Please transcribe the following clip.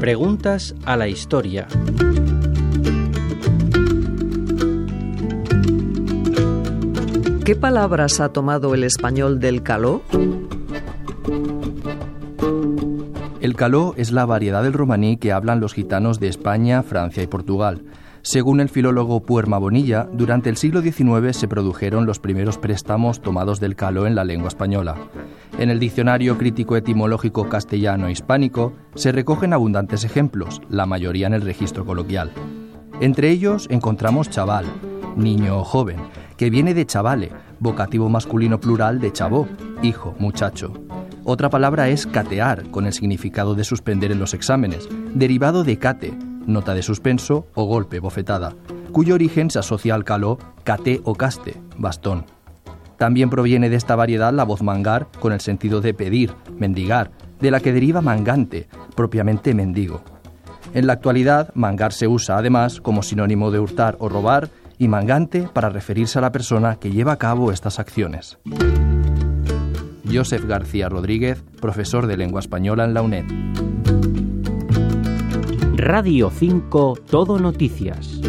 Preguntas a la historia. ¿Qué palabras ha tomado el español del caló? El caló es la variedad del romaní que hablan los gitanos de España, Francia y Portugal. Según el filólogo Puerma Bonilla, durante el siglo XIX se produjeron los primeros préstamos tomados del caló en la lengua española. En el Diccionario Crítico Etimológico Castellano-Hispánico se recogen abundantes ejemplos, la mayoría en el registro coloquial. Entre ellos encontramos chaval, niño o joven, que viene de chavale, vocativo masculino plural de chabó, hijo, muchacho. Otra palabra es catear, con el significado de suspender en los exámenes, derivado de cate, nota de suspenso o golpe, bofetada, cuyo origen se asocia al caló cate o caste, bastón. También proviene de esta variedad la voz mangar con el sentido de pedir, mendigar, de la que deriva mangante, propiamente mendigo. En la actualidad, mangar se usa además como sinónimo de hurtar o robar y mangante para referirse a la persona que lleva a cabo estas acciones. Joseph García Rodríguez, profesor de lengua española en la UNED. Radio 5 Todo Noticias.